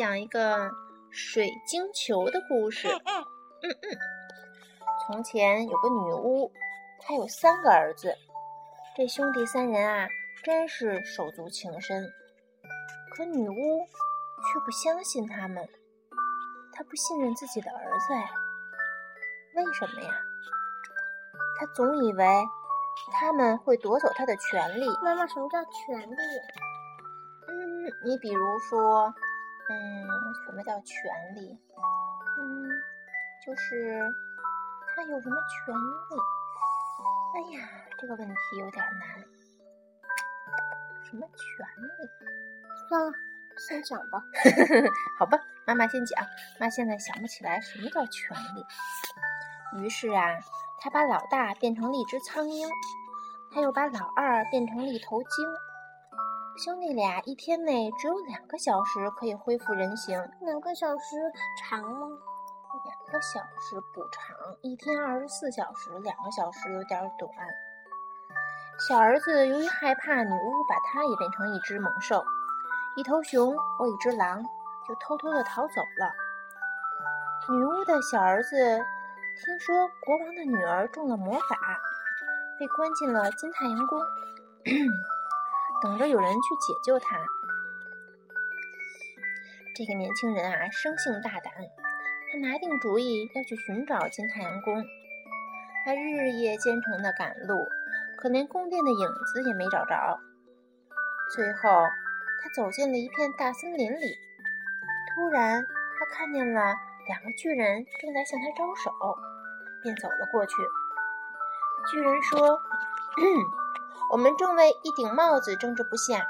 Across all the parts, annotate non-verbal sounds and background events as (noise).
讲一个水晶球的故事。嗯嗯。从前有个女巫，她有三个儿子。这兄弟三人啊，真是手足情深。可女巫却不相信他们，她不信任自己的儿子哎。为什么呀？她总以为他们会夺走她的权利。妈妈，什么叫权利？嗯，你比如说，嗯，什么叫权利？嗯，就是他有什么权利？哎呀，这个问题有点难。什么权利？算了，先讲吧。(laughs) 好吧，妈妈先讲。妈现在想不起来什么叫权利。于是啊，他把老大变成了一只苍蝇，他又把老二变成了一头鲸。兄弟俩一天内只有两个小时可以恢复人形。两个小时长吗？两个小时不长，一天二十四小时，两个小时有点短。小儿子由于害怕女巫把他也变成一只猛兽，一头熊或一只狼，就偷偷的逃走了。女巫的小儿子听说国王的女儿中了魔法，被关进了金太阳宫。(clears throat) 等着有人去解救他。这个年轻人啊，生性大胆，他拿定主意要去寻找金太阳宫。他日夜兼程的赶路，可连宫殿的影子也没找着。最后，他走进了一片大森林里。突然，他看见了两个巨人正在向他招手，便走了过去。巨人说。嗯 (clears throat) 我们正为一顶帽子争执不下，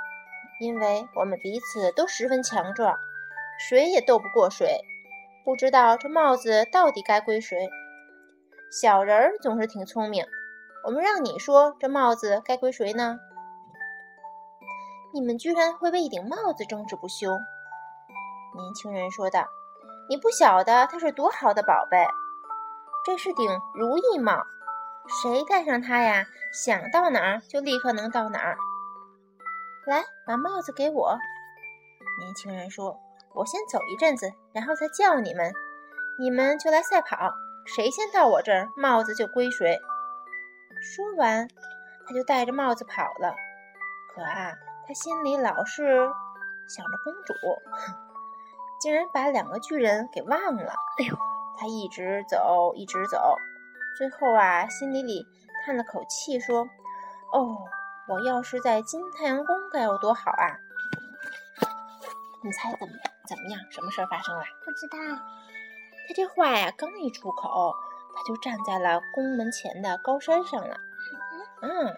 因为我们彼此都十分强壮，谁也斗不过谁。不知道这帽子到底该归谁？小人儿总是挺聪明，我们让你说这帽子该归谁呢？你们居然会为一顶帽子争执不休！年轻人说道：“你不晓得它是多好的宝贝，这是顶如意帽。”谁戴上它呀？想到哪儿就立刻能到哪儿。来，把帽子给我。年轻人说：“我先走一阵子，然后再叫你们，你们就来赛跑，谁先到我这儿，帽子就归谁。”说完，他就戴着帽子跑了。可啊，他心里老是想着公主，(laughs) 竟然把两个巨人给忘了。哎呦，他一直走，一直走。最后啊，心里里叹了口气，说：“哦，我要是在金太阳宫该有多好啊！”你猜怎么怎么样？什么事儿发生了？不知道。他这话呀，刚一出口，他就站在了宫门前的高山上了。嗯，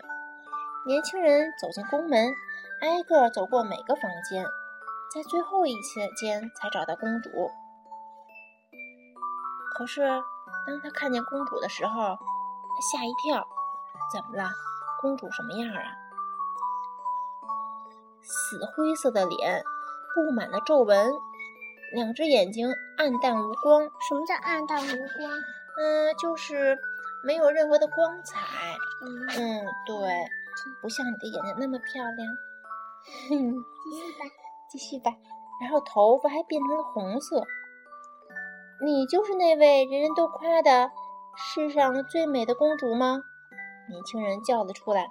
年轻人走进宫门，挨个走过每个房间，在最后一间才找到公主。可是。当他看见公主的时候，他吓一跳。怎么了？公主什么样啊？死灰色的脸，布满了皱纹，两只眼睛暗淡无光。什么叫暗淡无光？嗯，就是没有任何的光彩。嗯嗯，对，不像你的眼睛那么漂亮。继续吧，继续吧。然后头发还变成了红色。你就是那位人人都夸的世上最美的公主吗？年轻人叫了出来。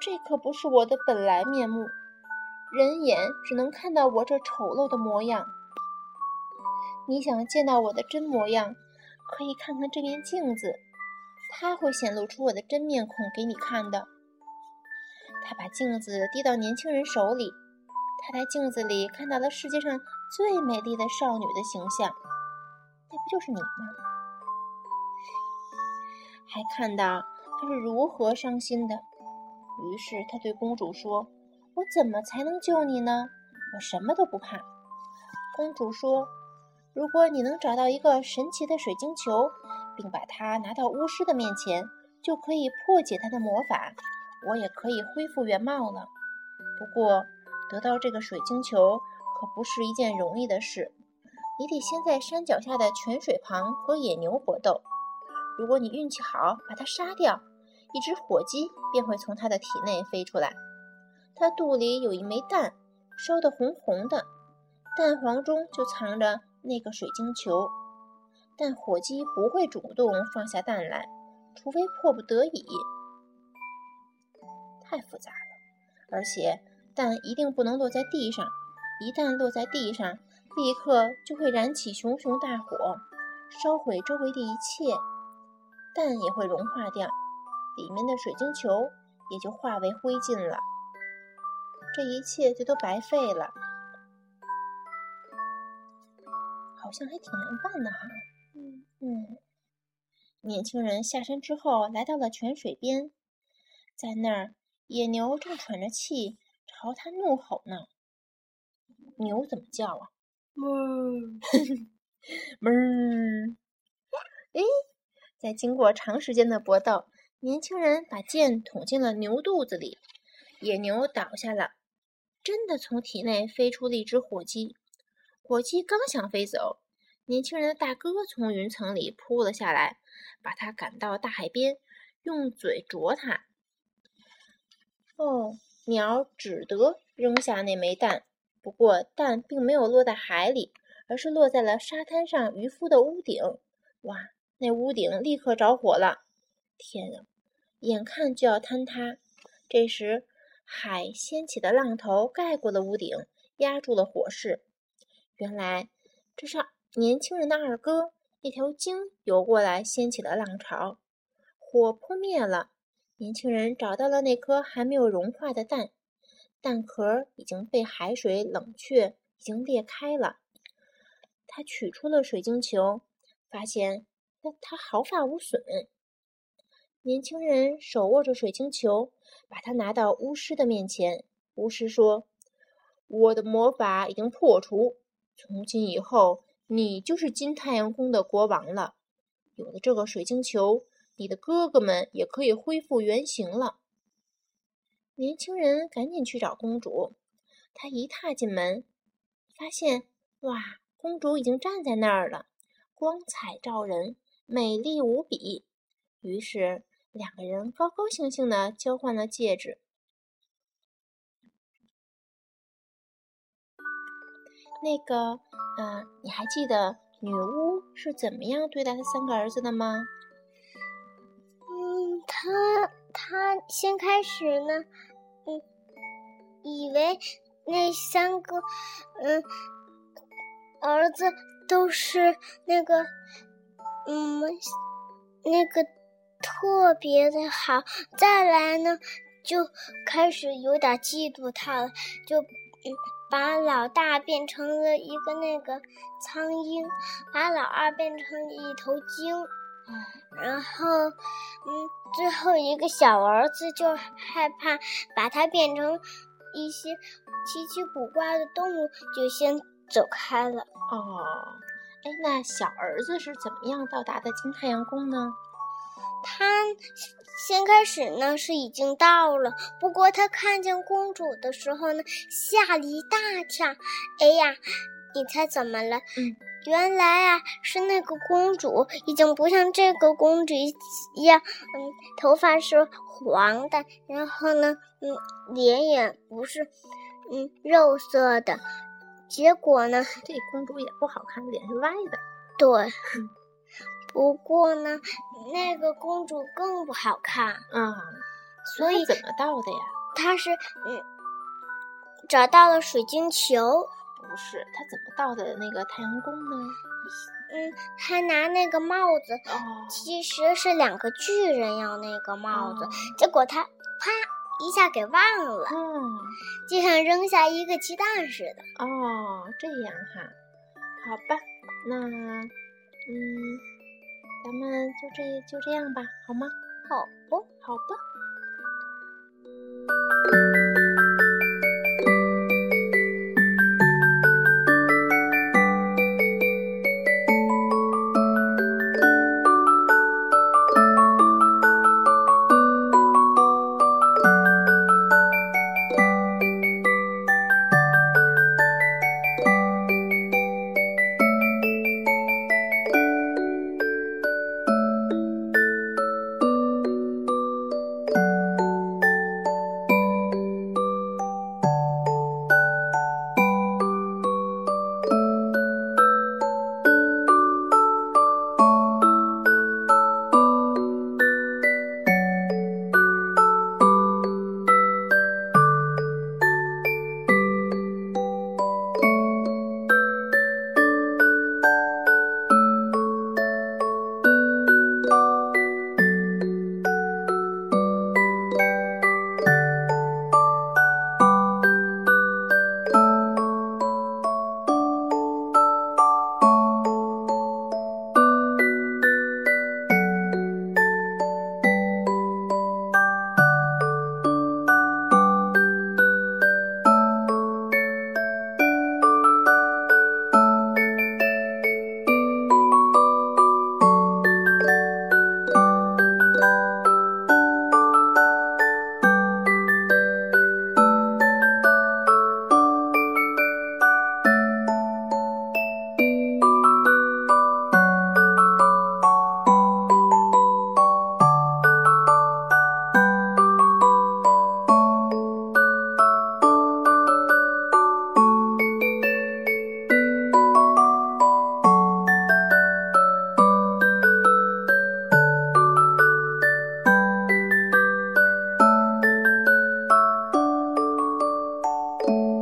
这可不是我的本来面目，人眼只能看到我这丑陋的模样。你想见到我的真模样，可以看看这面镜子，它会显露出我的真面孔给你看的。他把镜子递到年轻人手里。他在镜子里看到了世界上最美丽的少女的形象，那不就是你吗？还看到她是如何伤心的。于是他对公主说：“我怎么才能救你呢？我什么都不怕。”公主说：“如果你能找到一个神奇的水晶球，并把它拿到巫师的面前，就可以破解他的魔法，我也可以恢复原貌了。不过……”得到这个水晶球可不是一件容易的事，你得先在山脚下的泉水旁和野牛搏斗。如果你运气好，把它杀掉，一只火鸡便会从它的体内飞出来。它肚里有一枚蛋，烧得红红的，蛋黄中就藏着那个水晶球。但火鸡不会主动放下蛋来，除非迫不得已。太复杂了，而且蛋一定不能落在地上，一旦落在地上，立刻就会燃起熊熊大火，烧毁周围的一切，蛋也会融化掉，里面的水晶球也就化为灰烬了。这一切就都白费了，好像还挺难办的哈。嗯嗯，年轻人下山之后，来到了泉水边，在那儿，野牛正喘着气朝他怒吼呢。牛怎么叫啊？(laughs) 哞哞儿！哎，在经过长时间的搏斗，年轻人把剑捅进了牛肚子里，野牛倒下了，真的从体内飞出了一只火鸡。火鸡刚想飞走。年轻人的大哥从云层里扑了下来，把他赶到大海边，用嘴啄他。哦，鸟只得扔下那枚蛋，不过蛋并没有落在海里，而是落在了沙滩上渔夫的屋顶。哇，那屋顶立刻着火了！天啊，眼看就要坍塌。这时，海掀起的浪头盖过了屋顶，压住了火势。原来这是。年轻人的二哥，一条鲸游过来，掀起了浪潮，火扑灭了。年轻人找到了那颗还没有融化的蛋，蛋壳已经被海水冷却，已经裂开了。他取出了水晶球，发现那它毫发无损。年轻人手握着水晶球，把它拿到巫师的面前。巫师说：“我的魔法已经破除，从今以后。”你就是金太阳宫的国王了。有了这个水晶球，你的哥哥们也可以恢复原形了。年轻人赶紧去找公主。他一踏进门，发现哇，公主已经站在那儿了，光彩照人，美丽无比。于是两个人高高兴兴的交换了戒指。那个。嗯，你还记得女巫是怎么样对待她三个儿子的吗？嗯，她他先开始呢，嗯，以为那三个嗯儿子都是那个嗯那个特别的好，再来呢就开始有点嫉妒他了，就嗯。把老大变成了一个那个苍蝇，把老二变成一头鲸，然后，嗯，最后一个小儿子就害怕把它变成一些奇奇古怪的动物，就先走开了。哦，哎，那小儿子是怎么样到达的金太阳宫呢？他。先开始呢是已经到了，不过他看见公主的时候呢，吓了一大跳。哎呀，你猜怎么了？嗯，原来啊是那个公主已经不像这个公主一样，嗯，头发是黄的，然后呢，嗯，脸也不是，嗯，肉色的。结果呢，这公主也不好看，脸是歪的。对。(laughs) 不过呢，那个公主更不好看啊，所以怎么到的呀？她是嗯，找到了水晶球。不是，他怎么到的那个太阳宫呢？嗯，他拿那个帽子。哦，其实是两个巨人要那个帽子，结果他啪一下给忘了，嗯，就像扔下一个鸡蛋似的。哦，这样哈，好吧，那嗯。咱们就这就这样吧，好吗？好不，好吧。